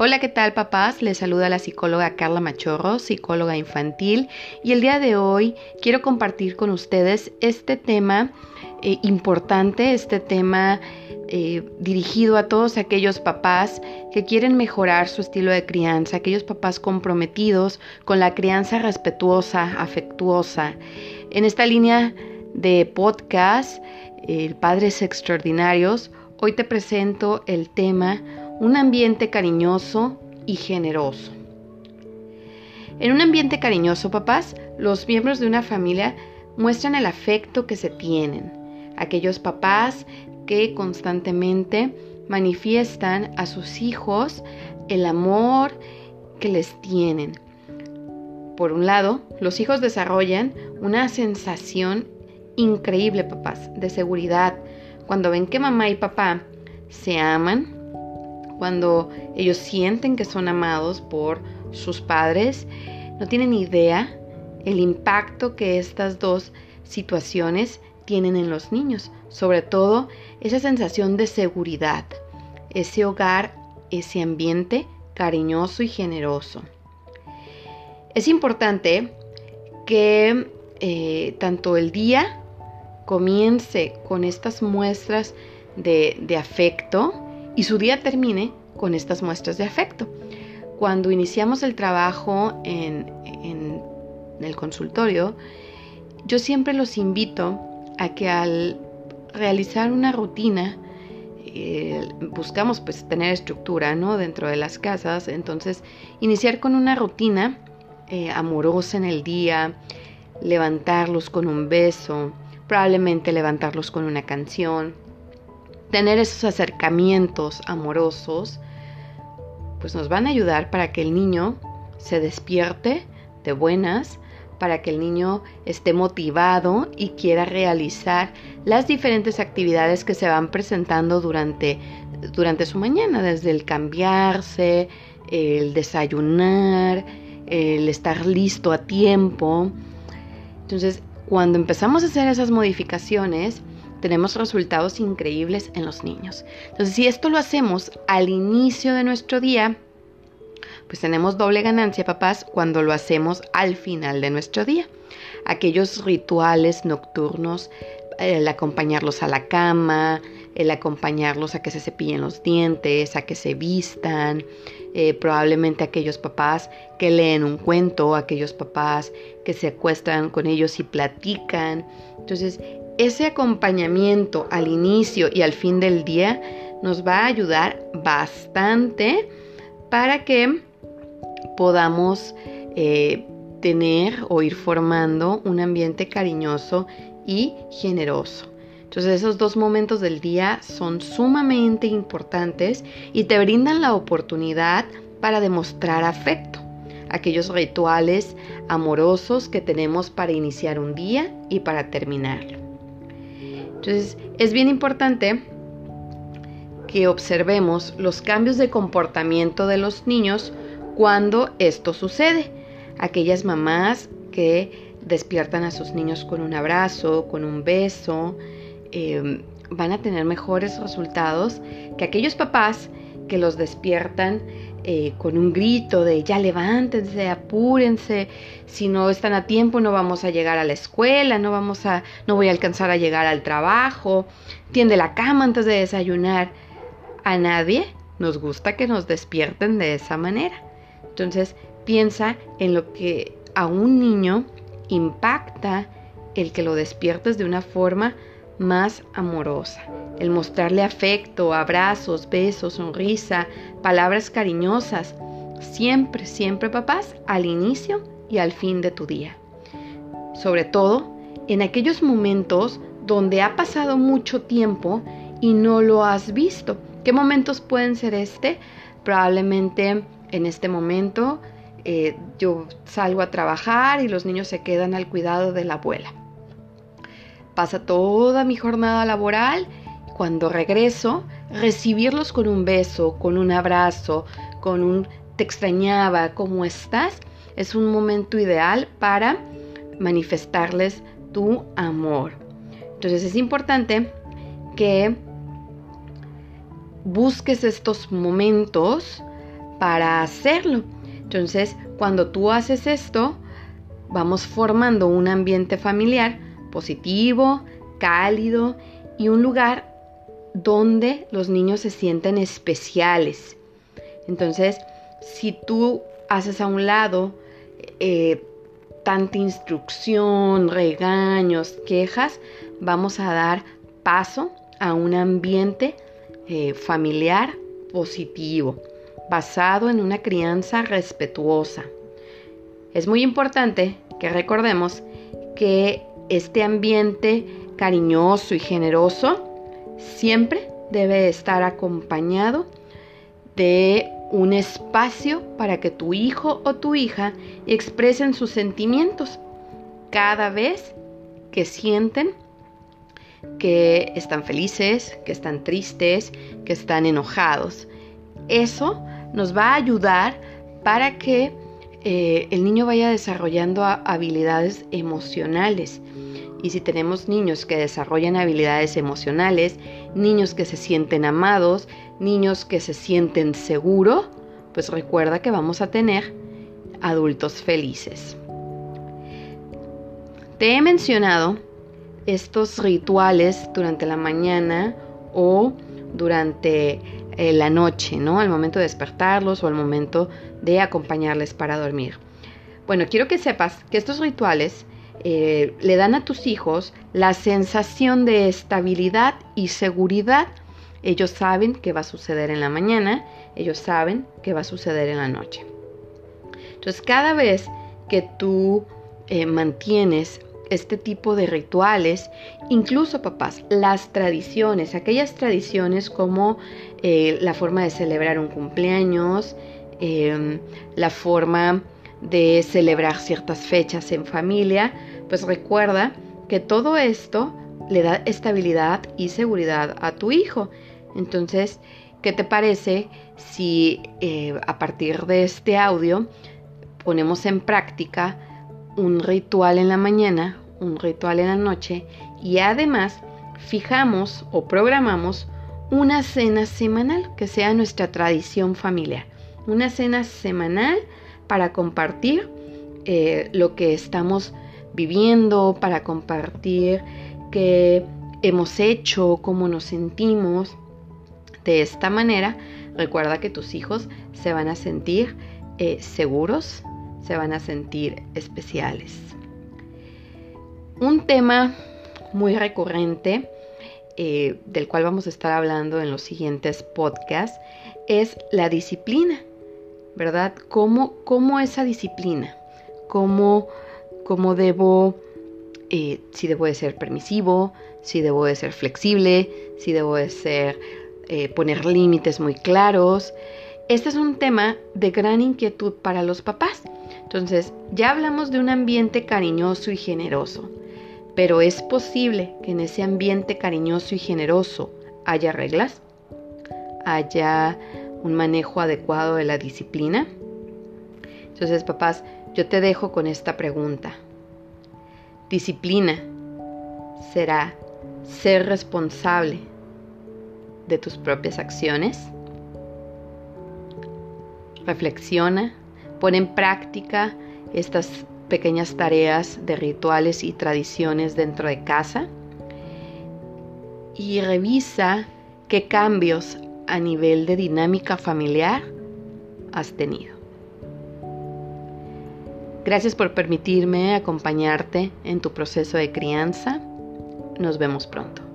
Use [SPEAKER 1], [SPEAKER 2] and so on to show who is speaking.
[SPEAKER 1] Hola, ¿qué tal papás? Les saluda la psicóloga Carla Machorro, psicóloga infantil, y el día de hoy quiero compartir con ustedes este tema eh, importante, este tema eh, dirigido a todos aquellos papás que quieren mejorar su estilo de crianza, aquellos papás comprometidos con la crianza respetuosa, afectuosa. En esta línea de podcast, el Padres Extraordinarios, hoy te presento el tema un ambiente cariñoso y generoso. En un ambiente cariñoso, papás, los miembros de una familia muestran el afecto que se tienen. Aquellos papás que constantemente manifiestan a sus hijos el amor que les tienen. Por un lado, los hijos desarrollan una sensación increíble, papás, de seguridad, cuando ven que mamá y papá se aman, cuando ellos sienten que son amados por sus padres, no tienen idea el impacto que estas dos situaciones tienen en los niños, sobre todo esa sensación de seguridad, ese hogar, ese ambiente cariñoso y generoso. Es importante que eh, tanto el día comience con estas muestras de, de afecto, y su día termine con estas muestras de afecto. Cuando iniciamos el trabajo en, el consultorio, yo siempre los invito a que al realizar una rutina, eh, buscamos pues tener estructura ¿no? dentro de las casas, entonces iniciar con una rutina eh, amorosa en el día, levantarlos con un beso, probablemente levantarlos con una canción, tener esos acercamientos amorosos, pues nos van a ayudar para que el niño se despierte de buenas, para que el niño esté motivado y quiera realizar las diferentes actividades que se van presentando durante, durante su mañana, desde el cambiarse, el desayunar, el estar listo a tiempo. Entonces, cuando empezamos a hacer esas modificaciones, tenemos resultados increíbles en los niños. Entonces, si esto lo hacemos al inicio de nuestro día, pues tenemos doble ganancia, papás, cuando lo hacemos al final de nuestro día. Aquellos rituales nocturnos, el acompañarlos a la cama, el acompañarlos a que se cepillen los dientes, a que se vistan, eh, probablemente aquellos papás que leen un cuento, aquellos papás que se acuestan con ellos y platican. Entonces, ese acompañamiento al inicio y al fin del día nos va a ayudar bastante para que podamos eh, tener o ir formando un ambiente cariñoso y generoso. Entonces esos dos momentos del día son sumamente importantes y te brindan la oportunidad para demostrar afecto, aquellos rituales amorosos que tenemos para iniciar un día y para terminarlo. Entonces, es bien importante que observemos los cambios de comportamiento de los niños cuando esto sucede. Aquellas mamás que despiertan a sus niños con un abrazo, con un beso, eh, van a tener mejores resultados que aquellos papás que los despiertan eh, con un grito de ya levántense, apúrense, si no están a tiempo no vamos a llegar a la escuela, no vamos a, no voy a alcanzar a llegar al trabajo, tiende la cama antes de desayunar. A nadie nos gusta que nos despierten de esa manera. Entonces piensa en lo que a un niño impacta el que lo despiertes de una forma más amorosa. El mostrarle afecto, abrazos, besos, sonrisa, palabras cariñosas. Siempre, siempre papás, al inicio y al fin de tu día. Sobre todo en aquellos momentos donde ha pasado mucho tiempo y no lo has visto. ¿Qué momentos pueden ser este? Probablemente en este momento eh, yo salgo a trabajar y los niños se quedan al cuidado de la abuela pasa toda mi jornada laboral, cuando regreso, recibirlos con un beso, con un abrazo, con un te extrañaba, ¿cómo estás? Es un momento ideal para manifestarles tu amor. Entonces es importante que busques estos momentos para hacerlo. Entonces, cuando tú haces esto, vamos formando un ambiente familiar positivo, cálido y un lugar donde los niños se sienten especiales. Entonces, si tú haces a un lado eh, tanta instrucción, regaños, quejas, vamos a dar paso a un ambiente eh, familiar positivo, basado en una crianza respetuosa. Es muy importante que recordemos que este ambiente cariñoso y generoso siempre debe estar acompañado de un espacio para que tu hijo o tu hija expresen sus sentimientos cada vez que sienten que están felices, que están tristes, que están enojados. Eso nos va a ayudar para que eh, el niño vaya desarrollando habilidades emocionales. Y si tenemos niños que desarrollan habilidades emocionales, niños que se sienten amados, niños que se sienten seguros, pues recuerda que vamos a tener adultos felices. Te he mencionado estos rituales durante la mañana o durante la noche, ¿no? Al momento de despertarlos o al momento de acompañarles para dormir. Bueno, quiero que sepas que estos rituales eh, le dan a tus hijos la sensación de estabilidad y seguridad. Ellos saben qué va a suceder en la mañana, ellos saben qué va a suceder en la noche. Entonces, cada vez que tú eh, mantienes este tipo de rituales, incluso papás, las tradiciones, aquellas tradiciones como eh, la forma de celebrar un cumpleaños, em, la forma de celebrar ciertas fechas en familia, pues recuerda que todo esto le da estabilidad y seguridad a tu hijo. Entonces, ¿qué te parece si eh, a partir de este audio ponemos en práctica un ritual en la mañana, un ritual en la noche y además fijamos o programamos una cena semanal que sea nuestra tradición familiar. Una cena semanal para compartir eh, lo que estamos viviendo, para compartir qué hemos hecho, cómo nos sentimos. De esta manera, recuerda que tus hijos se van a sentir eh, seguros, se van a sentir especiales. Un tema muy recurrente eh, del cual vamos a estar hablando en los siguientes podcasts es la disciplina, ¿verdad? ¿Cómo, cómo esa disciplina? ¿Cómo, cómo debo, eh, si debo de ser permisivo, si debo de ser flexible, si debo de ser, eh, poner límites muy claros? Este es un tema de gran inquietud para los papás. Entonces, ya hablamos de un ambiente cariñoso y generoso. Pero es posible que en ese ambiente cariñoso y generoso haya reglas, haya un manejo adecuado de la disciplina. Entonces, papás, yo te dejo con esta pregunta. Disciplina será ser responsable de tus propias acciones. Reflexiona, pon en práctica estas pequeñas tareas de rituales y tradiciones dentro de casa y revisa qué cambios a nivel de dinámica familiar has tenido. Gracias por permitirme acompañarte en tu proceso de crianza. Nos vemos pronto.